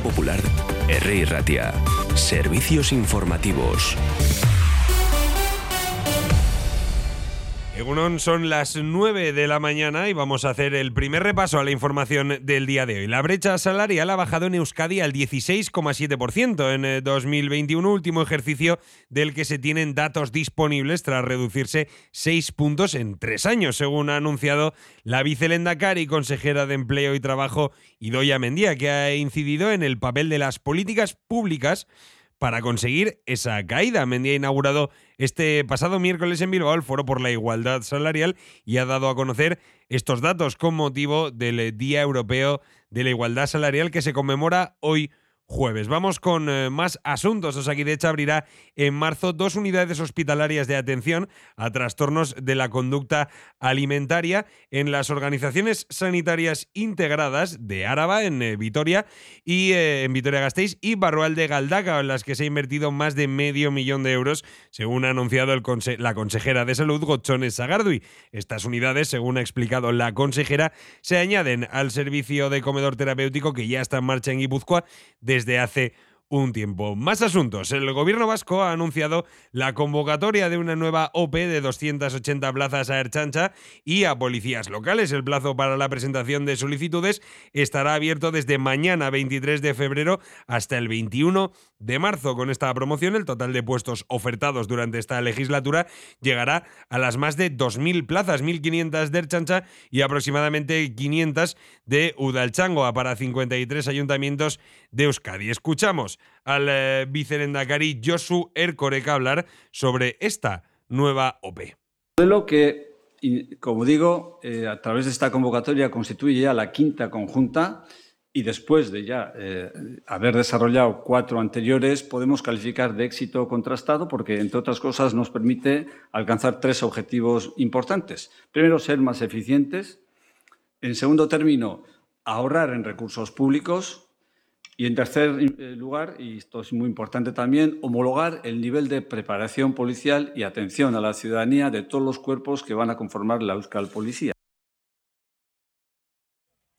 Popular, R. Ratia. Servicios informativos. Egunon, son las 9 de la mañana y vamos a hacer el primer repaso a la información del día de hoy. La brecha salarial ha bajado en Euskadi al 16,7% en 2021, eh, último ejercicio del que se tienen datos disponibles tras reducirse 6 puntos en 3 años, según ha anunciado la vicelendacari y consejera de Empleo y Trabajo Idoya Mendía, que ha incidido en el papel de las políticas públicas para conseguir esa caída. Mendy ha inaugurado este pasado miércoles en Bilbao el Foro por la Igualdad Salarial y ha dado a conocer estos datos con motivo del Día Europeo de la Igualdad Salarial que se conmemora hoy jueves. Vamos con eh, más asuntos. Osakidecha abrirá en marzo dos unidades hospitalarias de atención a trastornos de la conducta alimentaria en las organizaciones sanitarias integradas de Áraba en eh, Vitoria y eh, en Vitoria-Gasteiz y Barroal de Galdaca, en las que se ha invertido más de medio millón de euros, según ha anunciado el la consejera de Salud, Gochones Sagardui. Estas unidades, según ha explicado la consejera, se añaden al servicio de comedor terapéutico que ya está en marcha en Guipúzcoa desde hace un tiempo. Más asuntos. El gobierno vasco ha anunciado la convocatoria de una nueva OP de 280 plazas a Erchancha y a policías locales. El plazo para la presentación de solicitudes estará abierto desde mañana 23 de febrero hasta el 21 de marzo. Con esta promoción, el total de puestos ofertados durante esta legislatura llegará a las más de 2.000 plazas, 1.500 de Erchancha y aproximadamente 500 de Udalchangoa para 53 ayuntamientos de Euskadi. Escuchamos al eh, vicerendacari Josu Erkoreka hablar sobre esta nueva OP. Modelo que, como digo, eh, a través de esta convocatoria constituye ya la quinta conjunta y después de ya eh, haber desarrollado cuatro anteriores, podemos calificar de éxito contrastado porque, entre otras cosas, nos permite alcanzar tres objetivos importantes. Primero, ser más eficientes. En segundo término, ahorrar en recursos públicos. Y en tercer eh, lugar, y esto es muy importante también, homologar el nivel de preparación policial y atención a la ciudadanía de todos los cuerpos que van a conformar la Euskal Policía.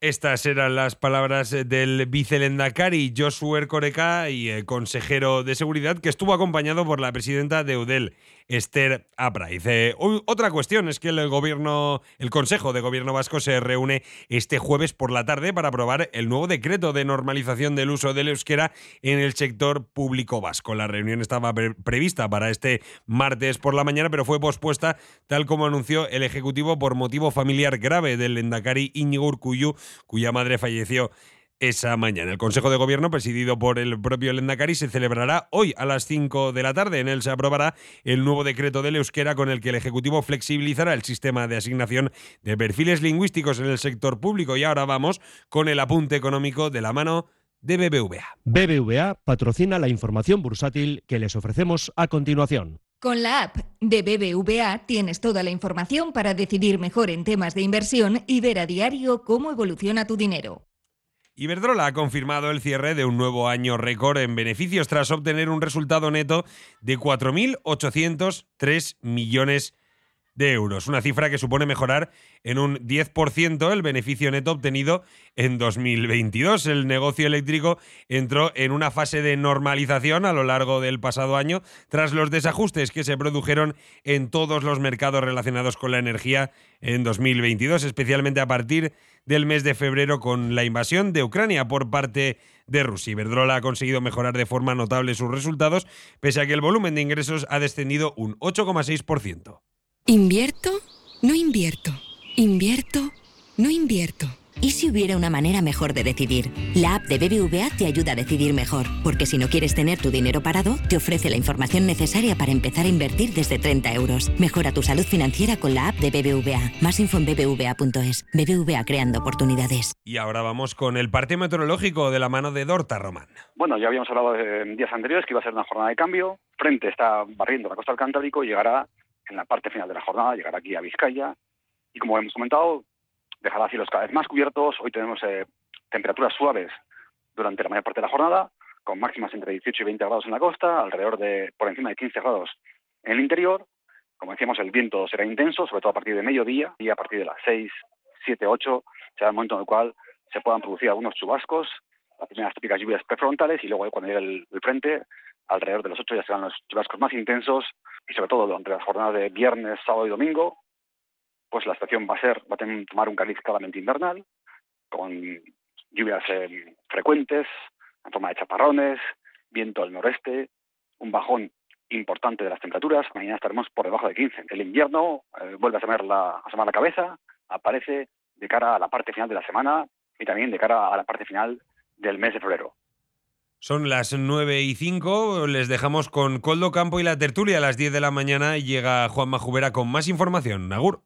Estas eran las palabras del vicelendacari Josué Ercoreca y el consejero de seguridad que estuvo acompañado por la presidenta de UDEL, Esther Apraiz. otra cuestión es que el gobierno, el Consejo de Gobierno Vasco se reúne este jueves por la tarde para aprobar el nuevo decreto de normalización del uso del euskera en el sector público vasco. La reunión estaba prevista para este martes por la mañana, pero fue pospuesta tal como anunció el Ejecutivo por motivo familiar grave del Endacari Íñigo Urcuyu, cuya madre falleció esa mañana. El Consejo de Gobierno, presidido por el propio Lendakari, se celebrará hoy a las 5 de la tarde. En él se aprobará el nuevo decreto del euskera con el que el Ejecutivo flexibilizará el sistema de asignación de perfiles lingüísticos en el sector público. Y ahora vamos con el apunte económico de la mano de BBVA. BBVA patrocina la información bursátil que les ofrecemos a continuación. Con la app de BBVA tienes toda la información para decidir mejor en temas de inversión y ver a diario cómo evoluciona tu dinero. Iberdrola ha confirmado el cierre de un nuevo año récord en beneficios tras obtener un resultado neto de 4.803 millones de euros, una cifra que supone mejorar en un 10% el beneficio neto obtenido en 2022. El negocio eléctrico entró en una fase de normalización a lo largo del pasado año tras los desajustes que se produjeron en todos los mercados relacionados con la energía en 2022, especialmente a partir del mes de febrero con la invasión de Ucrania por parte de Rusia. Iberdrola ha conseguido mejorar de forma notable sus resultados, pese a que el volumen de ingresos ha descendido un 8,6%. ¿Invierto? No invierto. ¿Invierto? No invierto. ¿Y si hubiera una manera mejor de decidir? La app de BBVA te ayuda a decidir mejor, porque si no quieres tener tu dinero parado, te ofrece la información necesaria para empezar a invertir desde 30 euros. Mejora tu salud financiera con la app de BBVA. Más info en bbva.es. BBVA creando oportunidades. Y ahora vamos con el parte meteorológico de la mano de Dorta Román. Bueno, ya habíamos hablado en días anteriores que iba a ser una jornada de cambio. Frente está barriendo la costa del Cantábrico y llegará en la parte final de la jornada, llegará aquí a Vizcaya. Y como hemos comentado, dejará cielos cada vez más cubiertos. Hoy tenemos eh, temperaturas suaves durante la mayor parte de la jornada, con máximas entre 18 y 20 grados en la costa, alrededor de por encima de 15 grados en el interior. Como decíamos, el viento será intenso, sobre todo a partir de mediodía y a partir de las 6, 7, 8 será el momento en el cual se puedan producir algunos chubascos las primeras típicas lluvias prefrontales y luego cuando llegue el, frente, alrededor de los 8 ya serán los chubascos más intensos y sobre todo durante las jornadas de viernes, sábado y domingo, pues la estación va a ser, va a tomar un cariz claramente invernal, con lluvias eh, frecuentes, en forma de chaparrones, viento al noreste, un bajón importante de las temperaturas. Mañana estaremos por debajo de 15. El invierno eh, vuelve a asomar, la, a la cabeza, aparece de cara a la parte final de la semana y también de cara a la parte final del mes de febrero. Son las 9 y 5, les dejamos con Coldo Campo y la tertulia a las 10 de la mañana llega Juan Majubera con más información. Nagur.